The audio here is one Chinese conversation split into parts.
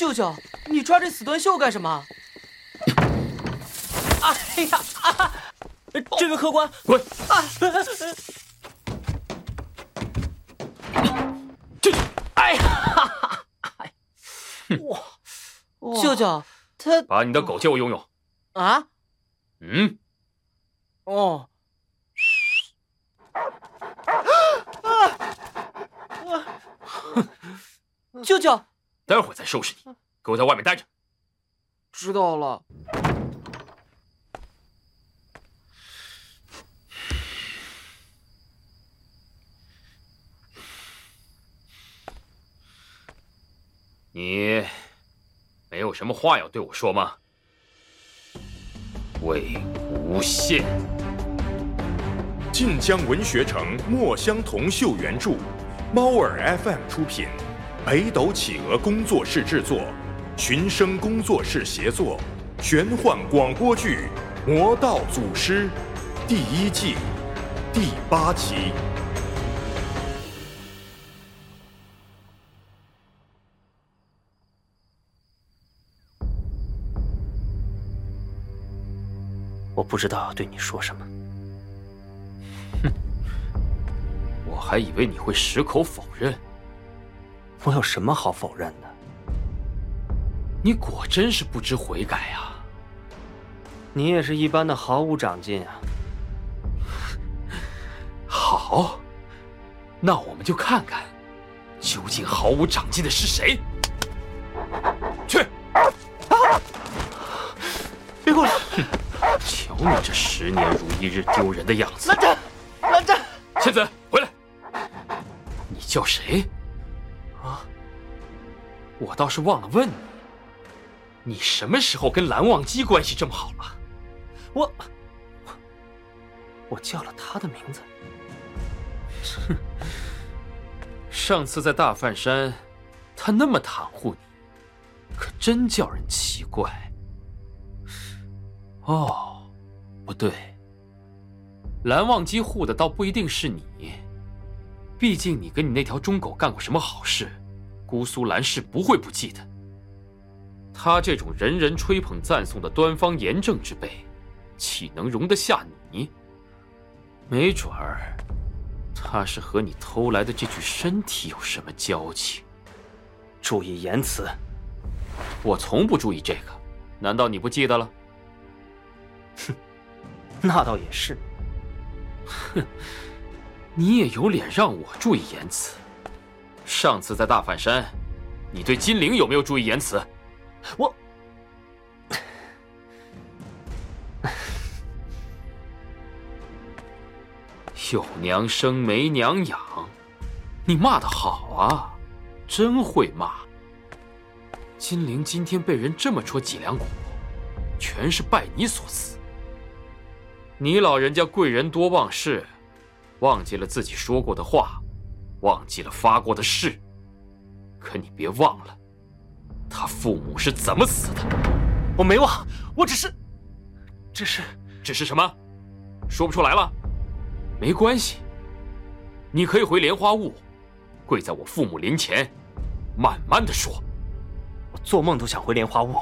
舅舅，你抓这死断袖干什么？哎呀！啊！这位客官，滚！啊！这……哎呀！哇！舅舅，他把你的狗借我用用。啊？嗯。哦。舅舅，待会儿再收拾你，给我在外面待着。知道了。你没有什么话要对我说吗？魏无羡，晋江文学城墨香铜臭原著，猫耳 FM 出品，北斗企鹅工作室制作，寻声工作室协作，玄幻广播剧《魔道祖师》第一季第八集。我不知道要对你说什么。哼，我还以为你会矢口否认。我有什么好否认的？你果真是不知悔改啊！你也是一般的毫无长进啊！好，那我们就看看，究竟毫无长进的是谁。去！啊！别过来！瞧你这十年如一日丢人的样子！兰真，兰真，仙子回来！你叫谁？啊？我倒是忘了问你，你什么时候跟蓝忘机关系这么好了？我我叫了他的名字。哼！上次在大梵山，他那么袒护你，可真叫人奇怪。哦，不对，蓝忘机护的倒不一定是你，毕竟你跟你那条忠狗干过什么好事，姑苏蓝氏不会不记得。他这种人人吹捧赞颂的端方严正之辈，岂能容得下你？没准儿，他是和你偷来的这具身体有什么交情？注意言辞。我从不注意这个，难道你不记得了？哼，那倒也是。哼，你也有脸让我注意言辞？上次在大梵山，你对金陵有没有注意言辞？我有娘生没娘养，你骂的好啊，真会骂。金陵今天被人这么戳脊梁骨，全是拜你所赐。你老人家贵人多忘事，忘记了自己说过的话，忘记了发过的誓。可你别忘了，他父母是怎么死的。我没忘，我只是，只是，只是什么？说不出来了？没关系，你可以回莲花坞，跪在我父母灵前，慢慢的说。我做梦都想回莲花坞，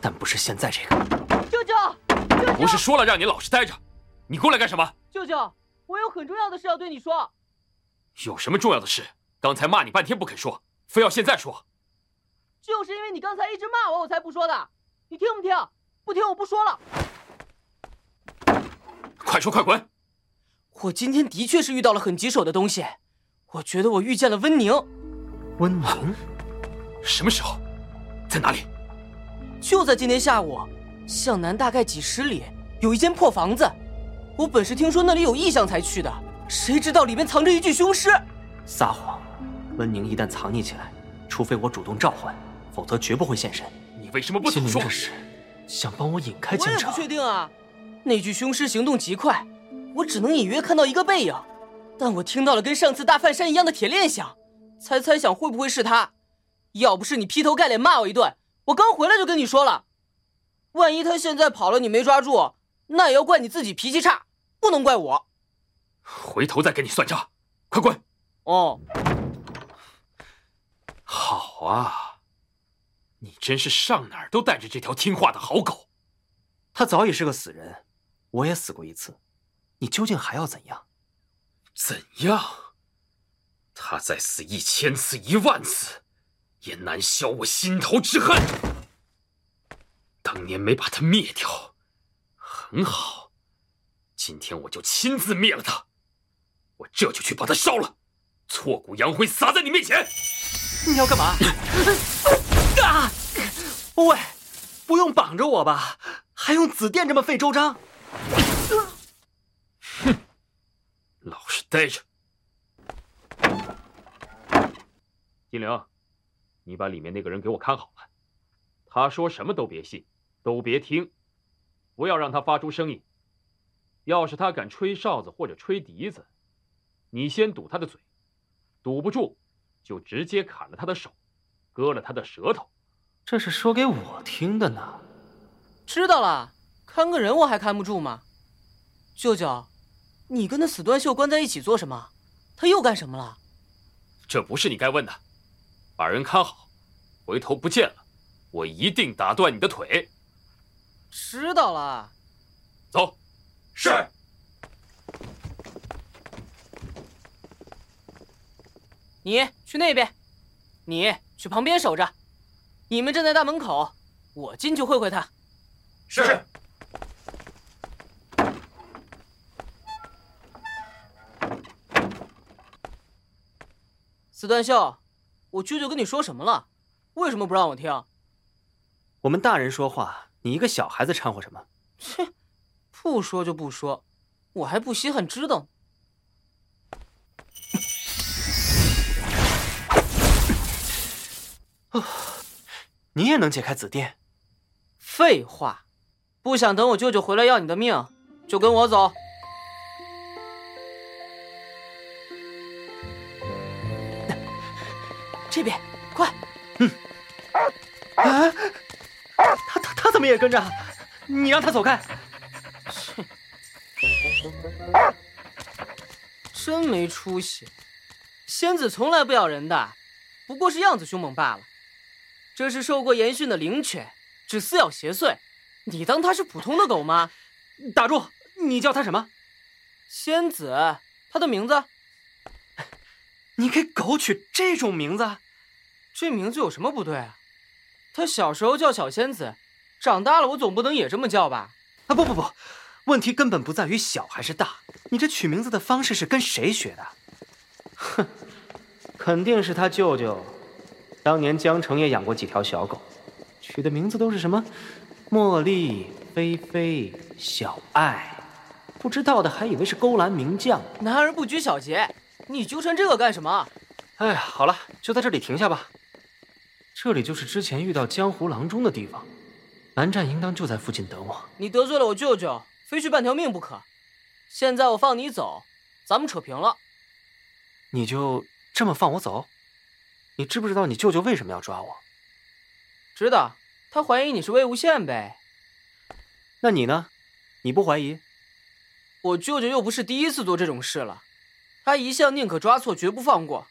但不是现在这个。舅舅。不是说了让你老实待着，你过来干什么？舅舅，我有很重要的事要对你说。有什么重要的事？刚才骂你半天不肯说，非要现在说。就是因为你刚才一直骂我，我才不说的。你听不听？不听我不说了。快说快滚！我今天的确是遇到了很棘手的东西，我觉得我遇见了温宁。温宁？什么时候？在哪里？就在今天下午。向南大概几十里有一间破房子，我本是听说那里有异象才去的，谁知道里面藏着一具凶尸。撒谎！温宁一旦藏匿起来，除非我主动召唤，否则绝不会现身。你为什么不早说？这是想帮我引开警察。我也不确定啊。那具凶尸行动极快，我只能隐约看到一个背影，但我听到了跟上次大梵山一样的铁链响，才猜想会不会是他。要不是你劈头盖脸骂我一顿，我刚回来就跟你说了。万一他现在跑了，你没抓住，那也要怪你自己脾气差，不能怪我。回头再跟你算账，快滚！哦，好啊，你真是上哪儿都带着这条听话的好狗。他早已是个死人，我也死过一次，你究竟还要怎样？怎样？他再死一千次、一万次，也难消我心头之恨。当年没把他灭掉，很好，今天我就亲自灭了他。我这就去把他烧了，挫骨扬灰，撒在你面前。你要干嘛？啊！喂，不用绑着我吧？还用紫电这么费周章？哼，老实待着。金玲，你把里面那个人给我看好了，他说什么都别信，都别听，不要让他发出声音。要是他敢吹哨子或者吹笛子，你先堵他的嘴，堵不住。就直接砍了他的手，割了他的舌头。这是说给我听的呢。知道了，看个人我还看不住吗？舅舅，你跟那死端秀关在一起做什么？他又干什么了？这不是你该问的。把人看好，回头不见了，我一定打断你的腿。知道了。走。是。你去那边，你去旁边守着，你们站在大门口，我进去会会他。是。四段秀，我舅舅跟你说什么了？为什么不让我听？我们大人说话，你一个小孩子掺和什么？切，不说就不说，我还不稀罕知道呢。你也能解开紫电？废话，不想等我舅舅回来要你的命，就跟我走。这边，快！嗯。啊！他他他怎么也跟着？你让他走开！切！真没出息！仙子从来不咬人的，不过是样子凶猛罢了。这是受过严训的灵犬，只撕咬邪祟。你当它是普通的狗吗？打住！你叫它什么？仙子，它的名字。你给狗取这种名字？这名字有什么不对啊？它小时候叫小仙子，长大了我总不能也这么叫吧？啊不不不，问题根本不在于小还是大，你这取名字的方式是跟谁学的？哼，肯定是他舅舅。当年江城也养过几条小狗，取的名字都是什么茉莉、菲菲、小爱，不知道的还以为是勾栏名将。男儿不拘小节，你纠缠这个干什么？哎呀，好了，就在这里停下吧。这里就是之前遇到江湖郎中的地方，蓝湛应当就在附近等我。你得罪了我舅舅，非去半条命不可。现在我放你走，咱们扯平了。你就这么放我走？你知不知道你舅舅为什么要抓我？知道，他怀疑你是魏无羡呗。那你呢？你不怀疑？我舅舅又不是第一次做这种事了，他一向宁可抓错，绝不放过。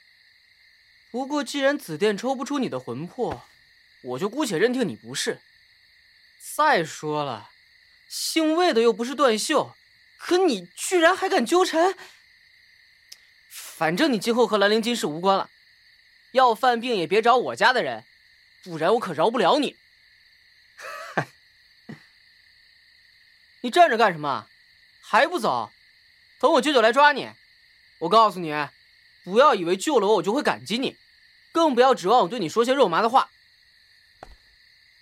不过既然紫电抽不出你的魂魄，我就姑且认定你不是。再说了，姓魏的又不是段秀，可你居然还敢纠缠？反正你今后和兰陵金氏无关了。要犯病也别找我家的人，不然我可饶不了你。你站着干什么？还不走？等我舅舅来抓你。我告诉你，不要以为救了我，我就会感激你，更不要指望我对你说些肉麻的话。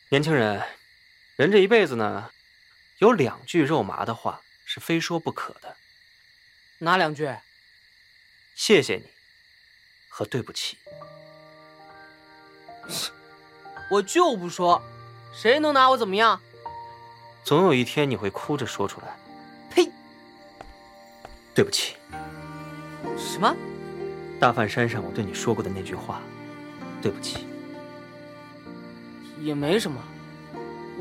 年轻人，人这一辈子呢，有两句肉麻的话是非说不可的。哪两句？谢谢你，和对不起。我就不说，谁能拿我怎么样？总有一天你会哭着说出来。呸！对不起。什么？大梵山上我对你说过的那句话，对不起。也没什么，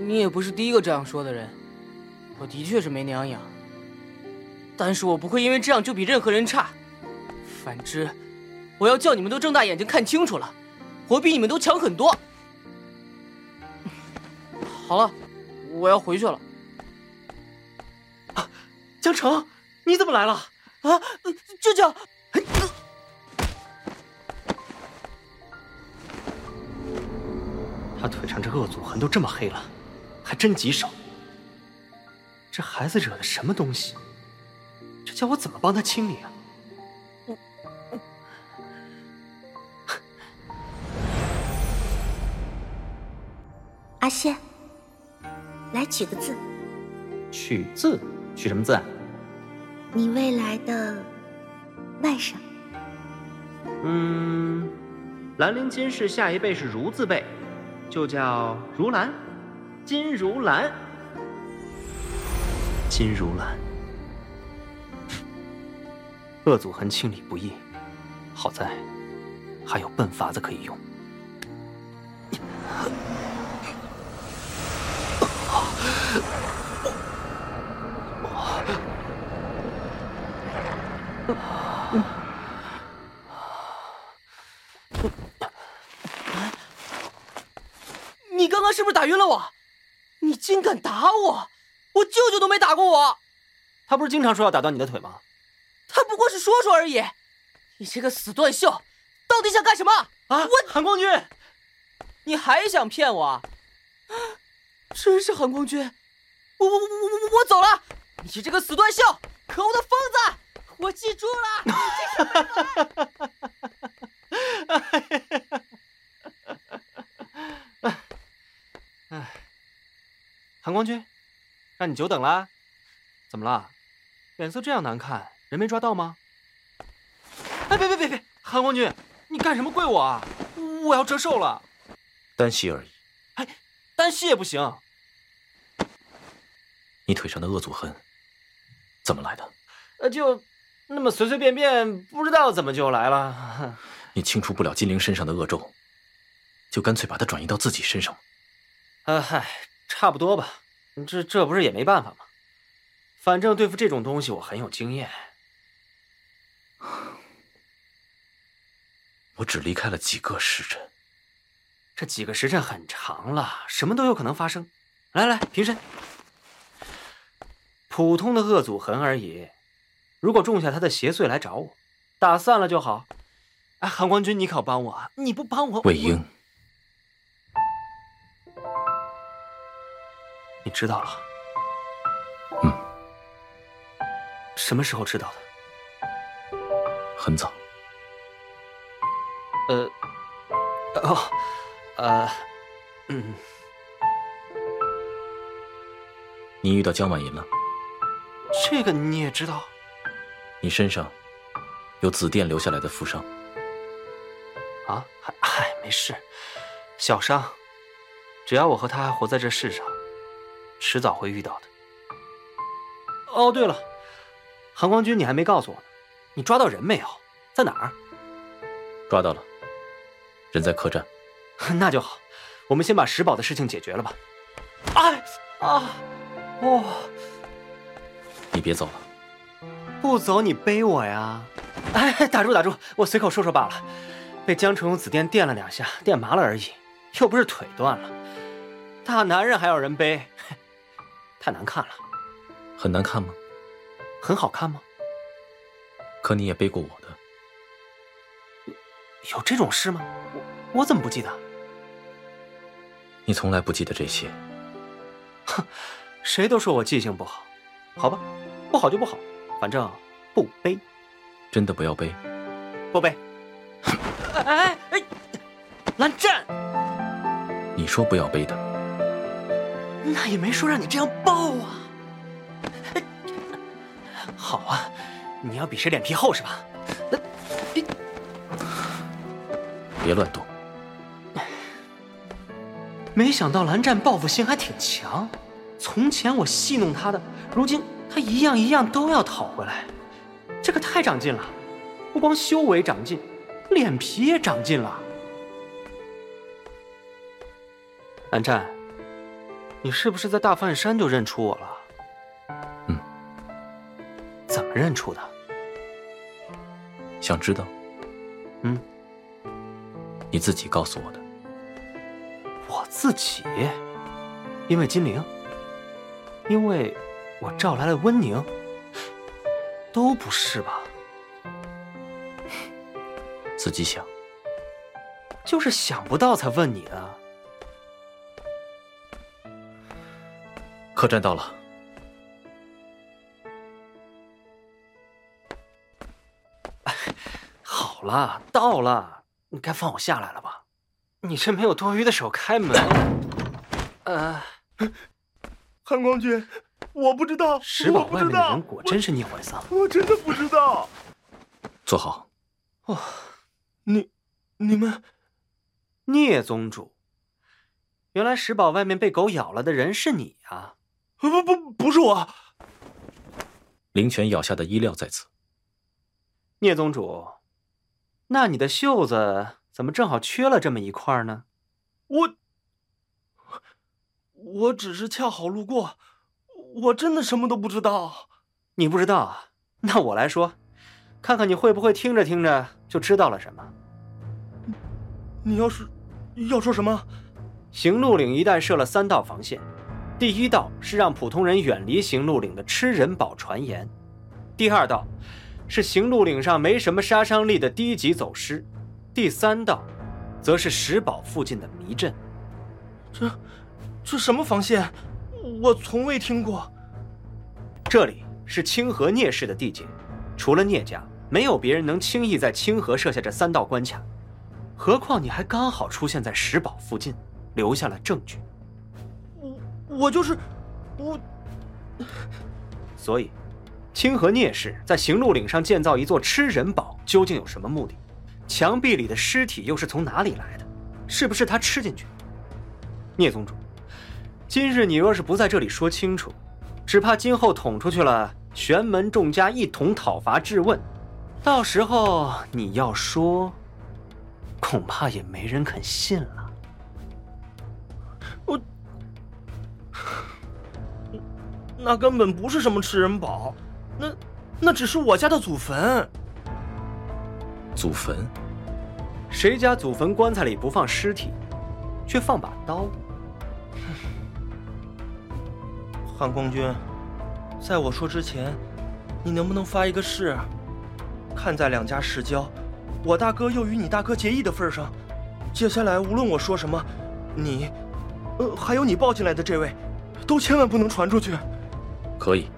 你也不是第一个这样说的人。我的确是没娘养，但是我不会因为这样就比任何人差。反之，我要叫你们都睁大眼睛看清楚了。我比你们都强很多。好了，我要回去了。江城，你怎么来了？啊，舅舅！他腿上这恶祖痕都这么黑了，还真棘手。这孩子惹的什么东西？这叫我怎么帮他清理啊？阿仙，来取个字。取字？取什么字啊？你未来的外甥。嗯，兰陵金氏下一辈是如字辈，就叫如兰，金如兰，金如兰。恶祖痕清理不易，好在还有笨法子可以用。你刚刚是不是打晕了我？你竟敢打我！我舅舅都没打过我。他不是经常说要打断你的腿吗？他不过是说说而已。你这个死断袖，到底想干什么？啊！我韩光君，你还想骗我？真是韩光君！我我我我我我走了！你这个死断袖，可恶的疯子！我记住了。哎，韩光君，让你久等了。怎么了？脸色这样难看，人没抓到吗？哎，别别别别！韩光君，你干什么跪我啊？我要折寿了。单膝而已。哎，单膝也不行。你腿上的恶祖痕怎么来的？呃，就那么随随便便，不知道怎么就来了。你清除不了金灵身上的恶咒，就干脆把它转移到自己身上。呃，嗨，差不多吧。这这不是也没办法吗？反正对付这种东西，我很有经验。我只离开了几个时辰，这几个时辰很长了，什么都有可能发生。来来，平身。普通的恶祖痕而已，如果种下他的邪祟来找我，打散了就好。哎，韩光君，你可要帮我啊！你不帮我，魏婴，你知道了？嗯。什么时候知道的？很早。呃，哦，呃，嗯。你遇到江婉莹了？这个你也知道？你身上有紫电留下来的负伤。啊，嗨嗨，没事，小伤。只要我和他还活在这世上，迟早会遇到的。哦，对了，韩光君，你还没告诉我呢，你抓到人没有？在哪儿？抓到了，人在客栈。那就好，我们先把石宝的事情解决了吧。哎啊，哦，你别走了。不走，你背我呀！哎，打住打住，我随口说说罢了。被江城用紫电电了两下，电麻了而已，又不是腿断了。大男人还要人背，太难看了。很难看吗？很好看吗？可你也背过我的。有这种事吗？我我怎么不记得？你从来不记得这些。哼，谁都说我记性不好，好吧，不好就不好，反正不背。真的不要背？不背。哎哎，蓝湛，你说不要背的，那也没说让你这样抱啊。好啊，你要比谁脸皮厚是吧？别乱动。没想到蓝湛报复心还挺强，从前我戏弄他的，如今他一样一样都要讨回来，这可太长进了，不光修为长进。脸皮也长进了，蓝湛，你是不是在大范山就认出我了？嗯，怎么认出的？想知道？嗯，你自己告诉我的。我自己？因为金陵？因为我召来了温宁？都不是吧？自己想。就是想不到才问你的。客栈到了。好了，到了，你该放我下来了吧？你这没有多余的手开门。呃，韩光君，我不知道。石堡外面的人果真是聂怀桑。我真的不知道。坐好。哦，你，你们，聂宗主，原来石堡外面被狗咬了的人是你啊？不不不，不是我。灵泉咬下的衣料在此。聂宗主，那你的袖子怎么正好缺了这么一块呢？我，我只是恰好路过，我真的什么都不知道。你不知道啊？那我来说，看看你会不会听着听着就知道了什么。你要是要说什么？行路岭一带设了三道防线，第一道是让普通人远离行路岭的吃人堡传言，第二道。是行路岭上没什么杀伤力的低级走尸，第三道，则是石堡附近的迷阵。这，这什么防线？我从未听过。这里是清河聂氏的地界，除了聂家，没有别人能轻易在清河设下这三道关卡。何况你还刚好出现在石堡附近，留下了证据。我，就是，我，所以。清河聂氏在行路岭上建造一座吃人堡，究竟有什么目的？墙壁里的尸体又是从哪里来的？是不是他吃进去？聂宗主，今日你若是不在这里说清楚，只怕今后捅出去了，玄门众家一同讨伐质问，到时候你要说，恐怕也没人肯信了。那根本不是什么吃人堡。那，那只是我家的祖坟。祖坟？谁家祖坟棺材里不放尸体，却放把刀？汉光君，在我说之前，你能不能发一个誓？看在两家世交，我大哥又与你大哥结义的份上，接下来无论我说什么，你，呃，还有你抱进来的这位，都千万不能传出去。可以。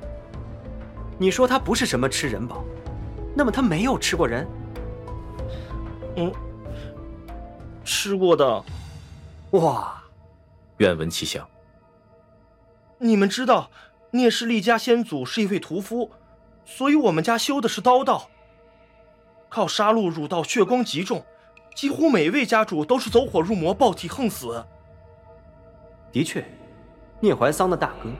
你说他不是什么吃人宝，那么他没有吃过人？嗯，吃过的。哇，愿闻其详。你们知道，聂氏厉家先祖是一位屠夫，所以我们家修的是刀道。靠杀戮儒道，血光极重，几乎每位家主都是走火入魔，暴体横死。的确，聂怀桑的大哥。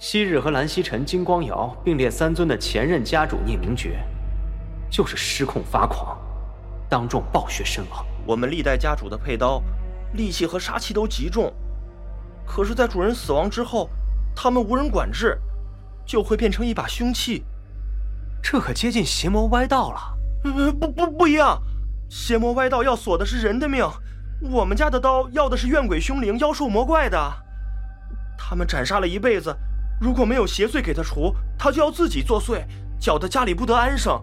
昔日和蓝曦臣、金光瑶并列三尊的前任家主聂明觉，就是失控发狂，当众暴血身亡。我们历代家主的佩刀，戾气和杀气都极重，可是，在主人死亡之后，他们无人管制，就会变成一把凶器。这可接近邪魔歪道了。呃，不不不一样，邪魔歪道要索的是人的命，我们家的刀要的是怨鬼凶灵、妖兽魔怪的。他们斩杀了一辈子。如果没有邪祟给他除，他就要自己作祟，搅得家里不得安生。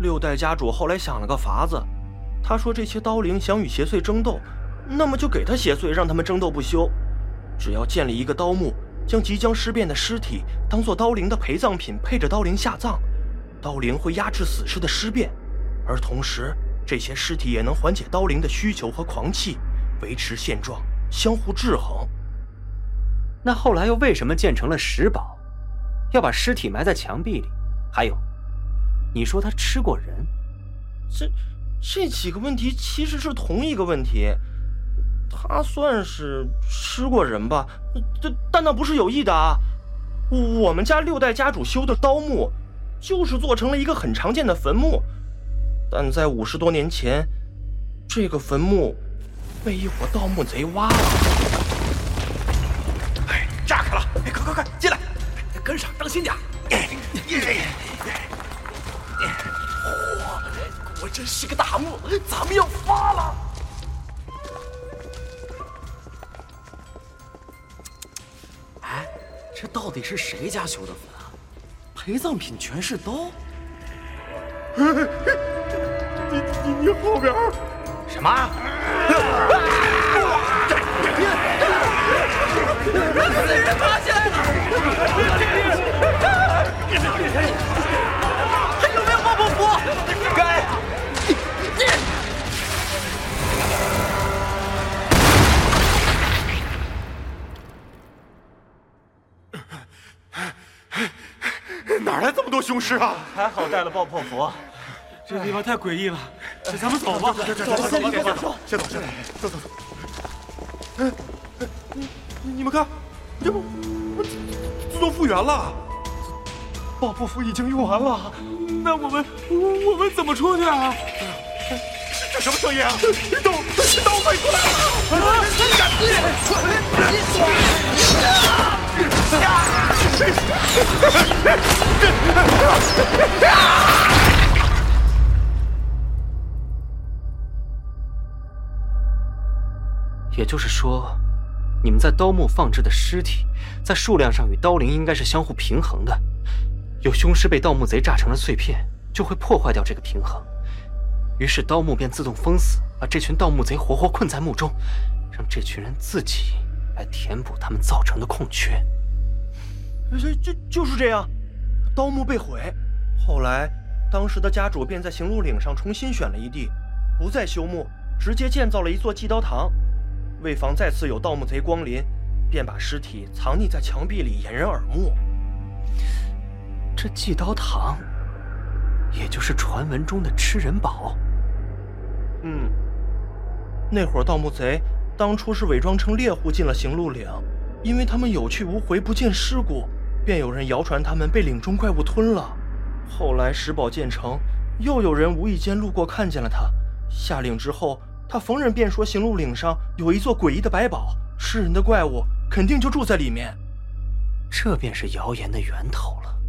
六代家主后来想了个法子，他说这些刀灵想与邪祟争斗，那么就给他邪祟，让他们争斗不休。只要建立一个刀墓，将即将尸变的尸体当做刀灵的陪葬品，配着刀灵下葬，刀灵会压制死尸的尸变，而同时这些尸体也能缓解刀灵的需求和狂气，维持现状，相互制衡。那后来又为什么建成了石堡，要把尸体埋在墙壁里？还有，你说他吃过人？这这几个问题其实是同一个问题。他算是吃过人吧？这但那不是有意的啊！我们家六代家主修的刀墓，就是做成了一个很常见的坟墓。但在五十多年前，这个坟墓被一伙盗墓贼挖了。跟上，当心点。嚯，果真是个大墓，咱们要发了！哎这到底是谁家修的坟啊？陪葬品全是刀。你你你后边什么？死人爬起来了！来这么多雄狮啊？还好带了爆破符。这地方太诡异了，咱们走吧。走走走，先走，先走，先走，走走走。哎，你你们看，这不自动复原了，爆破符已经用完了。那我们我们怎么出去啊？这什么声音啊？刀刀飞出来了！也就是说，你们在刀墓放置的尸体，在数量上与刀灵应该是相互平衡的。有凶尸被盗墓贼炸成了碎片，就会破坏掉这个平衡，于是刀墓便自动封死，把这群盗墓贼活活困在墓中，让这群人自己来填补他们造成的空缺。这就就是这样，刀墓被毁，后来当时的家主便在行路岭上重新选了一地，不再修墓，直接建造了一座祭刀堂。为防再次有盗墓贼光临，便把尸体藏匿在墙壁里，掩人耳目。这祭刀堂，也就是传闻中的吃人堡。嗯，那伙盗墓贼当初是伪装成猎户进了行路岭，因为他们有去无回，不见尸骨，便有人谣传他们被岭中怪物吞了。后来石堡建成，又有人无意间路过看见了他，下岭之后。他逢人便说：“行路岭上有一座诡异的百宝，吃人的怪物肯定就住在里面。”这便是谣言的源头了。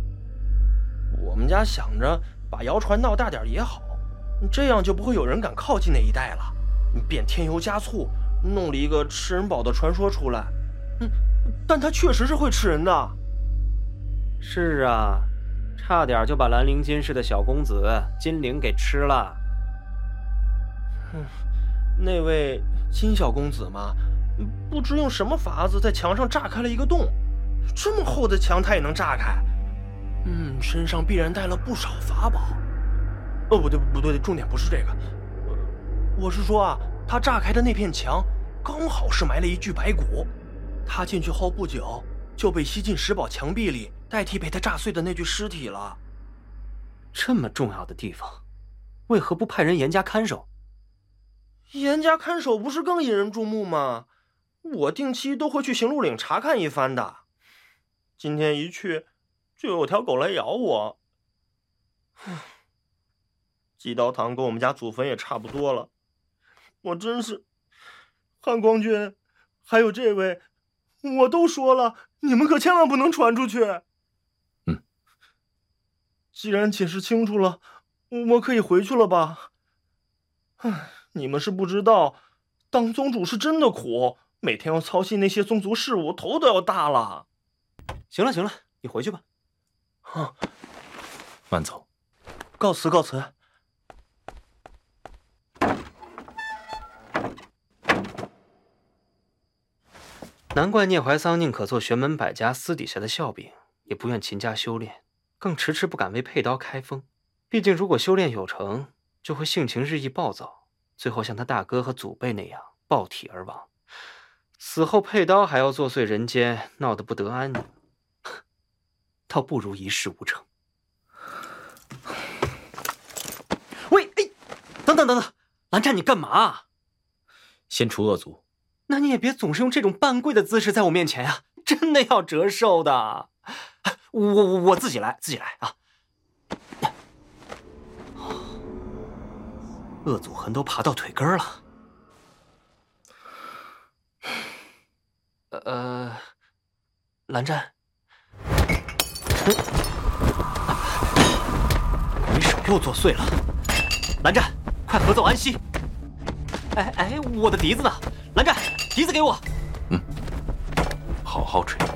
我们家想着把谣传闹大点也好，这样就不会有人敢靠近那一带了。便添油加醋，弄了一个吃人堡的传说出来。嗯，但他确实是会吃人的。是啊，差点就把兰陵金氏的小公子金陵给吃了。嗯。那位金小公子嘛，不知用什么法子在墙上炸开了一个洞，这么厚的墙他也能炸开。嗯，身上必然带了不少法宝。哦，不对，不对，重点不是这个，我是说啊，他炸开的那片墙刚好是埋了一具白骨，他进去后不久就被吸进石堡墙壁里，代替被他炸碎的那具尸体了。这么重要的地方，为何不派人严加看守？严加看守不是更引人注目吗？我定期都会去行路岭查看一番的。今天一去，就有条狗来咬我。祭刀堂跟我们家祖坟也差不多了，我真是……汉光君，还有这位，我都说了，你们可千万不能传出去。嗯。既然解释清楚了，我可以回去了吧？唉。你们是不知道，当宗主是真的苦，每天要操心那些宗族事务，头都要大了。行了行了，你回去吧。啊，慢走。告辞告辞。难怪聂怀桑宁可做玄门百家私底下的笑柄，也不愿勤加修炼，更迟迟不敢为佩刀开封。毕竟，如果修炼有成，就会性情日益暴躁。最后像他大哥和祖辈那样暴体而亡，死后佩刀还要作祟人间，闹得不得安宁，倒不如一事无成。喂，哎，等等等等，蓝湛，你干嘛？先除恶族。那你也别总是用这种半跪的姿势在我面前呀，真的要折寿的。我我我自己来，自己来啊。恶祖痕都爬到腿根了。呃，蓝湛，你手又作祟了。蓝湛，快合奏安息。哎哎，我的笛子呢？蓝湛，笛子给我。嗯，好好吹。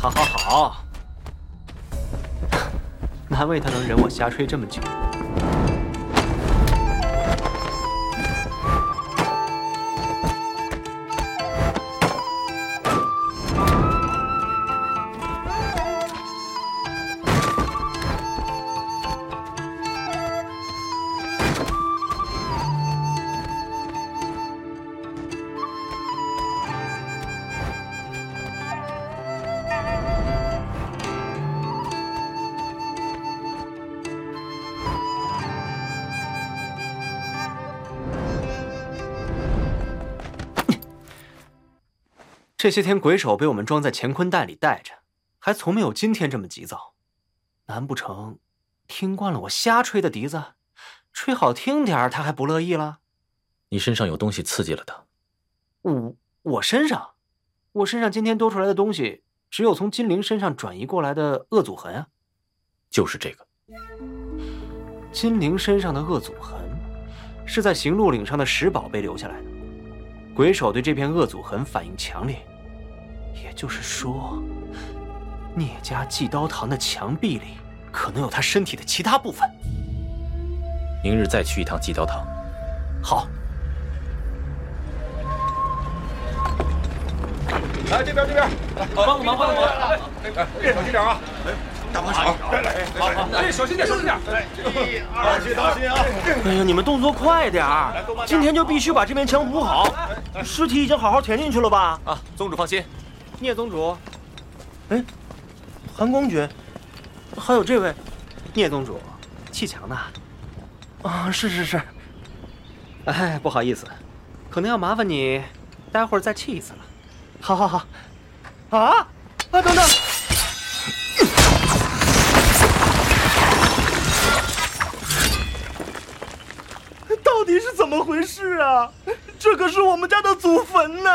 好好好，难为他能忍我瞎吹这么久。这些天鬼手被我们装在乾坤袋里带着，还从没有今天这么急躁。难不成听惯了我瞎吹的笛子，吹好听点他还不乐意了？你身上有东西刺激了他。我我身上，我身上今天多出来的东西，只有从金灵身上转移过来的恶祖痕啊。就是这个。金灵身上的恶祖痕，是在行路岭上的石宝被留下来的。鬼手对这片恶祖痕反应强烈。也就是说，聂家祭刀堂的墙壁里可能有他身体的其他部分。明日再去一趟祭刀堂。好。来这边，这边，帮个忙，帮个忙。哎，小心点啊！哎，大帮手，哎，小心点，小心点。一、二、小心啊！哎呀，你们动作快点儿！今天就必须把这面墙补好。尸体已经好好填进去了吧？啊，宗主放心。聂宗主，哎，韩光君，还有这位，聂宗主，砌墙呢？啊，是是是。哎，不好意思，可能要麻烦你，待会儿再砌一次了。好，好，好。啊啊！等等，到底是怎么回事啊？这可是我们家的祖坟呢！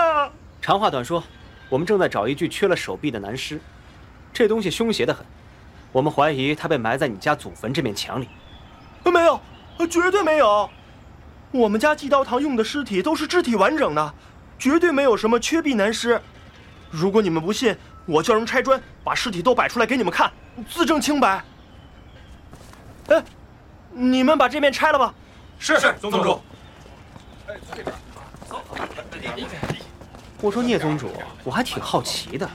长话短说。我们正在找一具缺了手臂的男尸，这东西凶邪的很，我们怀疑他被埋在你家祖坟这面墙里。没有，绝对没有。我们家祭刀堂用的尸体都是肢体完整的，绝对没有什么缺臂男尸。如果你们不信，我叫人拆砖，把尸体都摆出来给你们看，自证清白。哎，你们把这面拆了吧。是是，宗主。哎，这边，走。我说聂宗主，我还挺好奇的，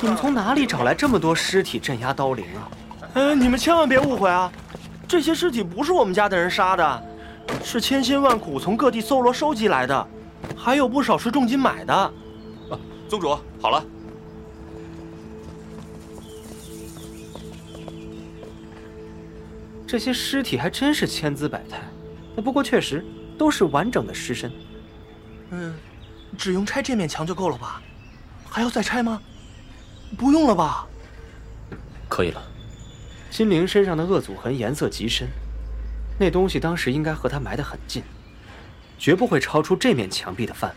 你们从哪里找来这么多尸体镇压刀灵啊？呃，你们千万别误会啊，这些尸体不是我们家的人杀的，是千辛万苦从各地搜罗收集来的，还有不少是重金买的。啊，宗主，好了，这些尸体还真是千姿百态，不过确实都是完整的尸身。嗯。只用拆这面墙就够了吧？还要再拆吗？不用了吧？可以了。金灵身上的恶祖痕颜色极深，那东西当时应该和他埋得很近，绝不会超出这面墙壁的范围。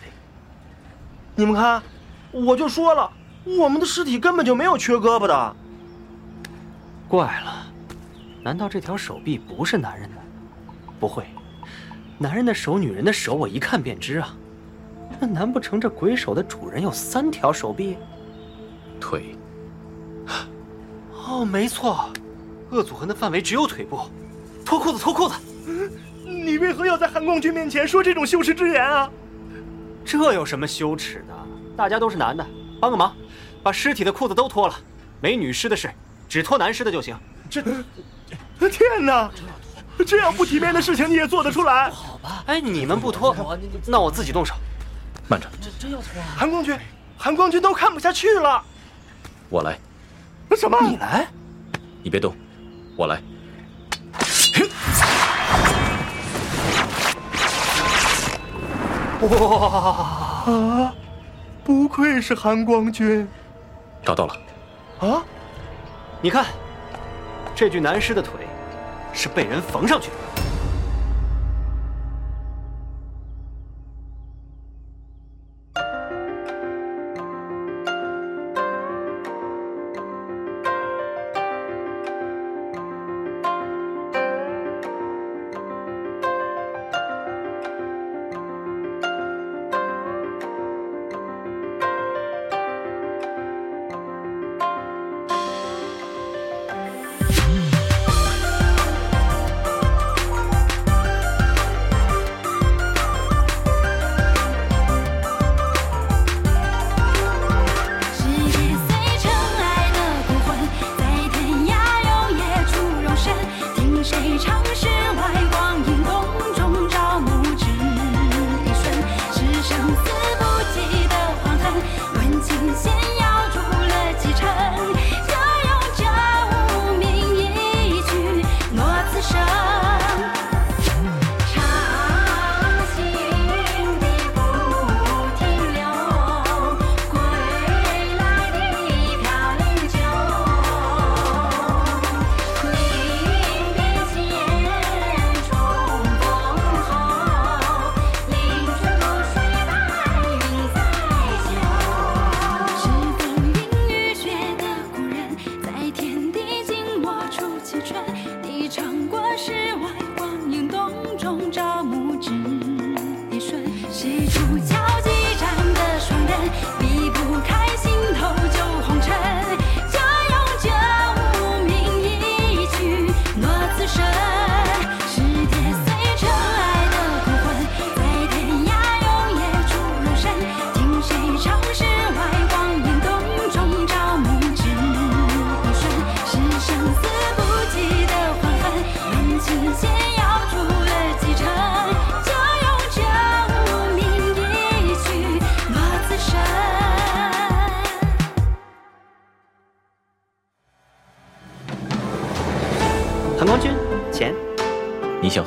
你们看，我就说了，我们的尸体根本就没有缺胳膊的。怪了，难道这条手臂不是男人的？不会，男人的手，女人的手，我一看便知啊。那难不成这鬼手的主人有三条手臂？腿？哦，没错，恶祖痕的范围只有腿部。脱裤子，脱裤子！你为何要在韩光君面前说这种羞耻之言啊？这有什么羞耻的？大家都是男的，帮个忙，把尸体的裤子都脱了。没女尸的事，只脱男尸的就行。这……天哪！这样不体面的事情你也做得出来？好吧。哎，你们不脱，那我自己动手。慢着，这真要脱啊！韩光君，韩光君都看不下去了。我来。什么？你来？你别动，我来。哇啊！不愧是韩光君。找到了。啊？你看，这具男尸的腿，是被人缝上去的。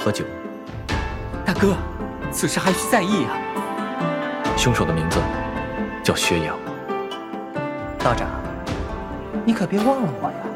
喝酒？大哥，此事还需在意啊。凶手的名字叫薛洋。道长，你可别忘了我呀。